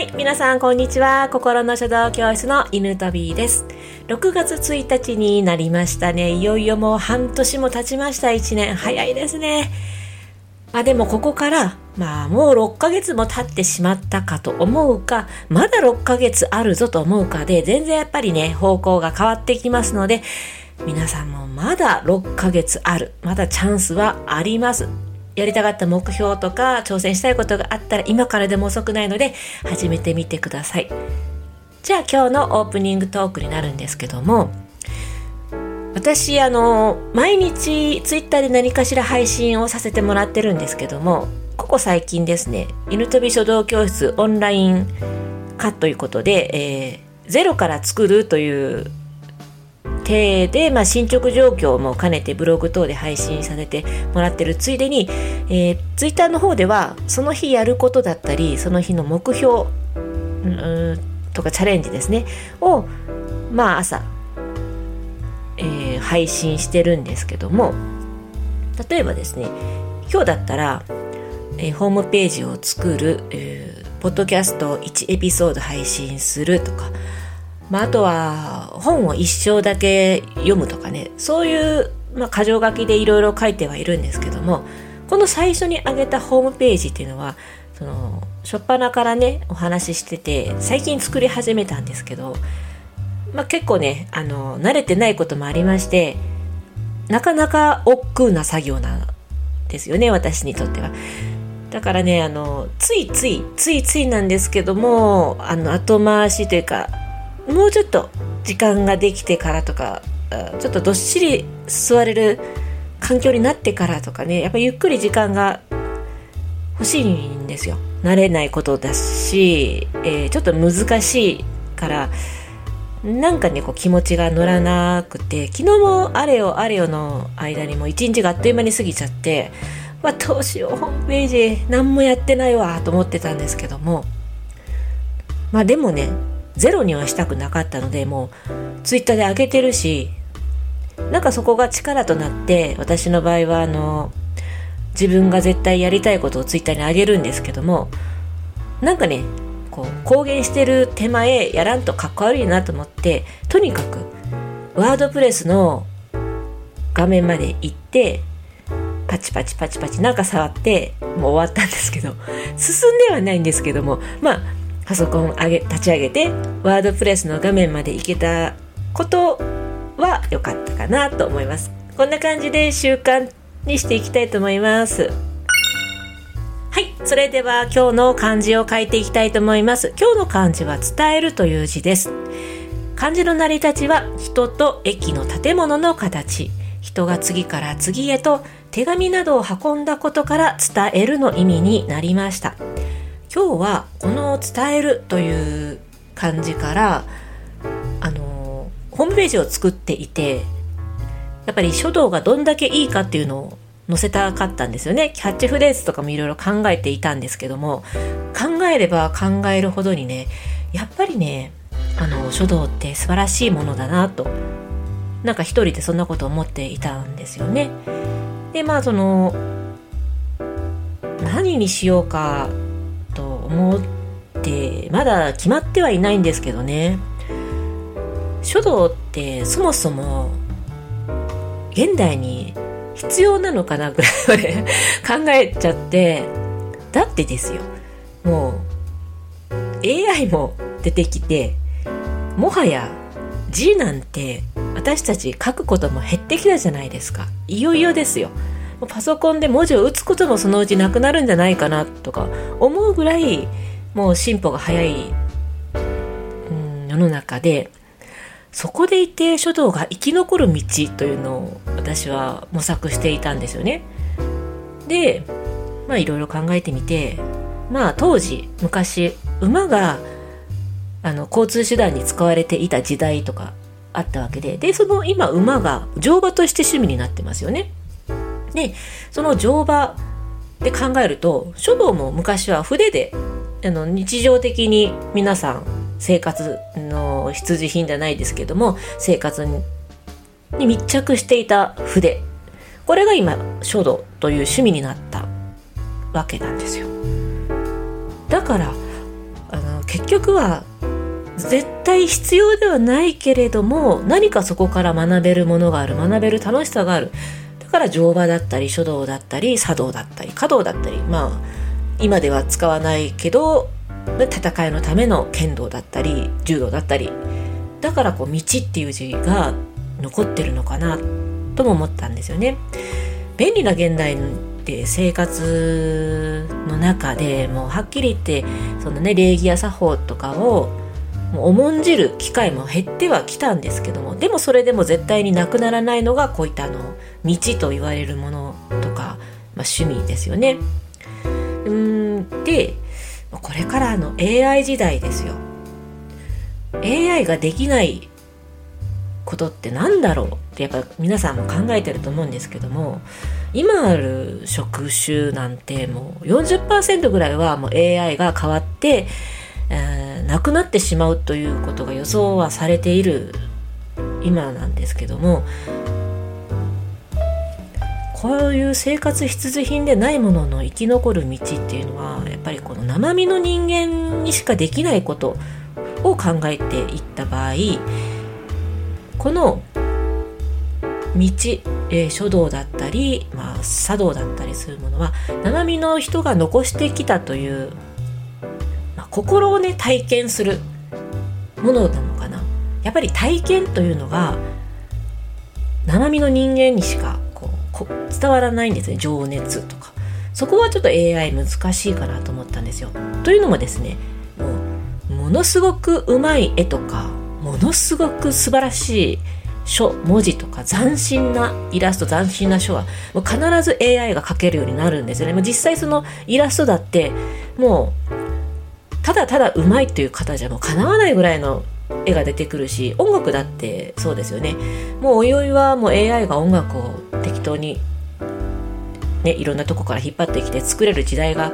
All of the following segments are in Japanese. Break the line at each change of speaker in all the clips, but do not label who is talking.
はい、皆さんこんにちは。心の書道教室の犬飛びです。6月1日になりましたね。いよいよもう半年も経ちました。1年。早いですね。まあでもここから、まあもう6ヶ月も経ってしまったかと思うか、まだ6ヶ月あるぞと思うかで、全然やっぱりね、方向が変わってきますので、皆さんもまだ6ヶ月ある。まだチャンスはあります。やりたかった目標とか挑戦したいことがあったら今からでも遅くないので始めてみてください。じゃあ今日のオープニングトークになるんですけども私あの毎日ツイッターで何かしら配信をさせてもらってるんですけどもここ最近ですね犬飛び書道教室オンライン化ということで、えーゼロから作るという体で、まあ、進捗状況も兼ねてブログ等で配信させてもらってる。ついでに、えー、ツイッターの方ではその日やることだったりその日の目標とかチャレンジですね。をまあ朝、えー配信してるんですけども例えばですね今日だったら、えーホームページを作る、えーポッドキャスト1エピソード配信するとかまあ、あとは本を一章だけ読むとかねそういう、まあ、箇条書きでいろいろ書いてはいるんですけどもこの最初に上げたホームページっていうのはその初っ端からねお話ししてて最近作り始めたんですけど、まあ、結構ねあの慣れてないこともありましてなかなか億劫な作業なんですよね私にとっては。だからねあのついついついついなんですけどもあの後回しというかもうちょっと時間ができてからとかちょっとどっしり座れる環境になってからとかねやっぱゆっくり時間が欲しいんですよ。慣れないことだし、えーちょっと難しいからなんかねこう気持ちが乗らなくて昨日もあれよあれよの間にも一日があっという間に過ぎちゃってわどうしようホームページ何もやってないわと思ってたんですけどもまあでもねゼロにはしたくなかったのでもうツイッターで上げてるしなんかそこが力となって私の場合はあの自分が絶対やりたいことをツイッターに上げるんですけどもなんかねこう公言してる手前やらんとかっこ悪いなと思ってとにかくワードプレスの画面まで行ってパチパチパチパチなんか触ってもう終わったんですけど進んではないんですけどもまあパソコン上げ立ち上げてワードプレスの画面まで行けたことは良かったかなと思います。こんな感じで習慣にしていきたいと思います。はいそれでは今日の漢字を書いていきたいと思います。今日の漢字は伝えるという字です。漢字の成り立ちは人と駅の建物の形。人が次から次へと手紙などを運んだことから伝えるの意味になりました。今日はこの伝えるという漢字からあのホームページを作っていてやっぱり書道がどんだけいいかっていうのを載せたかったんですよねキャッチフレーズとかもいろいろ考えていたんですけども考えれば考えるほどにねやっぱりねあの書道って素晴らしいものだなとなんか一人でそんなこと思っていたんですよね。でまあその何にしようか思ってまだ決まってはいないんですけどね。書道ってそもそも現代に必要なのかなぐらいまで考えちゃってだってですよ。もう AI も出てきてもはや字なんて私たち書くことも減ってきたじゃないですか。いよいよですよ。パソコンで文字を打つこともそのうちなくなるんじゃないかなとか思うぐらいもう進歩が早い、うん、世の中でそこでいて書道が生き残る道というのを私は模索していたんですよね。でまあいろいろ考えてみてまあ当時昔馬があの交通手段に使われていた時代とかあったわけででその今馬が乗馬として趣味になってますよね。でその乗馬で考えると書道も昔は筆であの日常的に皆さん生活の必需品じゃないですけども生活に密着していた筆。これが今書道という趣味になったわけなんですよ。だからあの結局は絶対必要ではないけれども何かそこから学べるものがある学べる楽しさがある。から乗馬だったり書道だったり茶道だったり華道だったりまあ今では使わないけど戦いのための剣道だったり柔道だったりだからこう道っていう字が残ってるのかなとも思ったんですよね。便利な現代で生活の中でもうはっきり言ってそのね礼儀や作法とかをもう重んじる機会も減ってはきたんですけどもでもそれでも絶対になくならないのがこういったあの道と言われるものとか、まあ、趣味ですよね。うんでこれからの AI 時代ですよ。AI ができないことって何だろうってやっぱ皆さんも考えてると思うんですけども今ある職種なんてもう40%ぐらいはもう AI が変わって、えー、なくなってしまうということが予想はされている今なんですけどもこういう生活必需品でないものの生き残る道っていうのはやっぱりこの生身の人間にしかできないことを考えていった場合この道、えー、書道だったり、まあ、茶道だったりするものは生身の人が残してきたという、心をね体験するものなのかな。やっぱり体験というのが生身の人間にしかこう伝わらないんですね。情熱とか。そこはちょっと AI 難しいかなと思ったんですよ。というのもですねもうものすごくうまい絵とかものすごく素晴らしい書文字とか斬新なイラスト斬新な書はもう必ず AI が描けるようになるんですよね。もう実際そのイラストだってもうただただうまいという方じゃもうかなわないぐらいの絵が出てくるし音楽だってそうですよね。もうおいおいはもう AI が音楽を適当にねいろんなとこから引っ張ってきて作れる時代が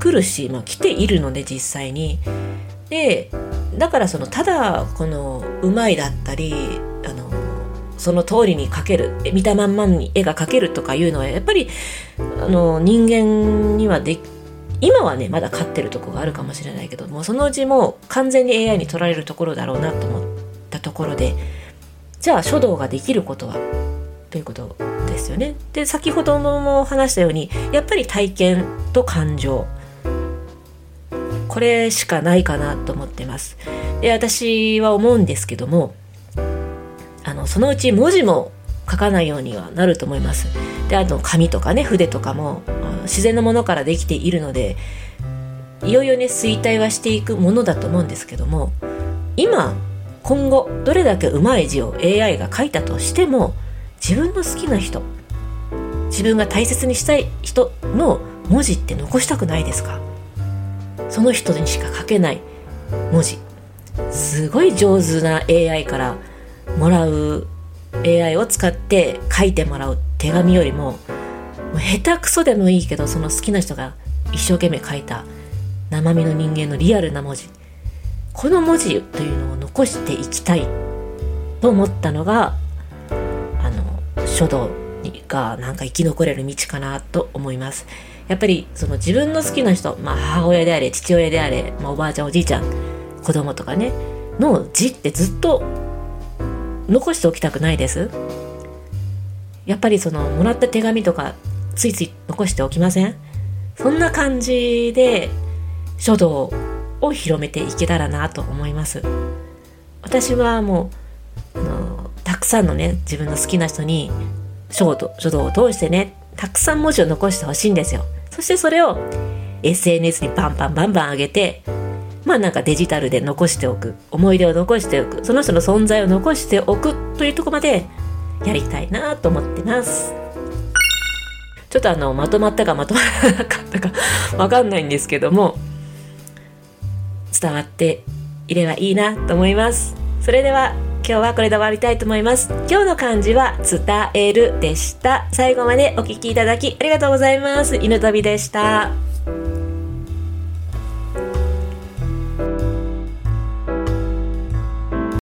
来るし、まあ、来ているので実際に。でだからそのただこのうまいだったりあのその通りに描ける見たまんまに絵が描けるとかいうのはやっぱりあの人間にはで今はねまだ勝ってるとこがあるかもしれないけどもそのうちもう完全に AI に取られるところだろうなと思ったところでじゃあ書道ができることはということですよね。で先ほども話したようにやっぱり体験と感情これしかないかなと思ってます。で私は思うんですけどもあのそのうち文字も書かないようにはなると思います。であと紙とかね筆とかも自然のものからできているのでいよいよね衰退はしていくものだと思うんですけども今今後どれだけうまい字を AI が書いたとしても自分の好きな人自分が大切にしたい人の文字って残したくないですか？その人にしか書けない文字。すごい上手な AI からもらう AI を使って書いてもらう手紙よりももう下手くそでもいいけどその好きな人が一生懸命書いた生身の人間のリアルな文字この文字というのを残していきたいと思ったのがあの書道がなんか生き残れる道かなと思います。やっぱりその自分の好きな人、まあ、母親であれ父親であれ、まあ、おばあちゃんおじいちゃん子供とかねの字ってずっと残しておきたくないですやっぱりそのもらった手紙とかついつい残しておきません？そんな感じで書道を広めていけたらなと思います。私はもうあのたくさんのね自分の好きな人に書道書道を通してねたくさん文字を残してほしいんですよ。そしてそれを SNS にバンバンバンバン上げてまあなんかデジタルで残しておく思い出を残しておくその人の存在を残しておくというとこまでやりたいなと思ってます。ちょっとあのまとまったかまとまらなかったか わかんないんですけども伝わっていればいいなと思いますそれでは今日はこれで終わりたいと思います。今日の漢字は伝えるでした。最後までお聴きいただきありがとうございます。犬飛びでした。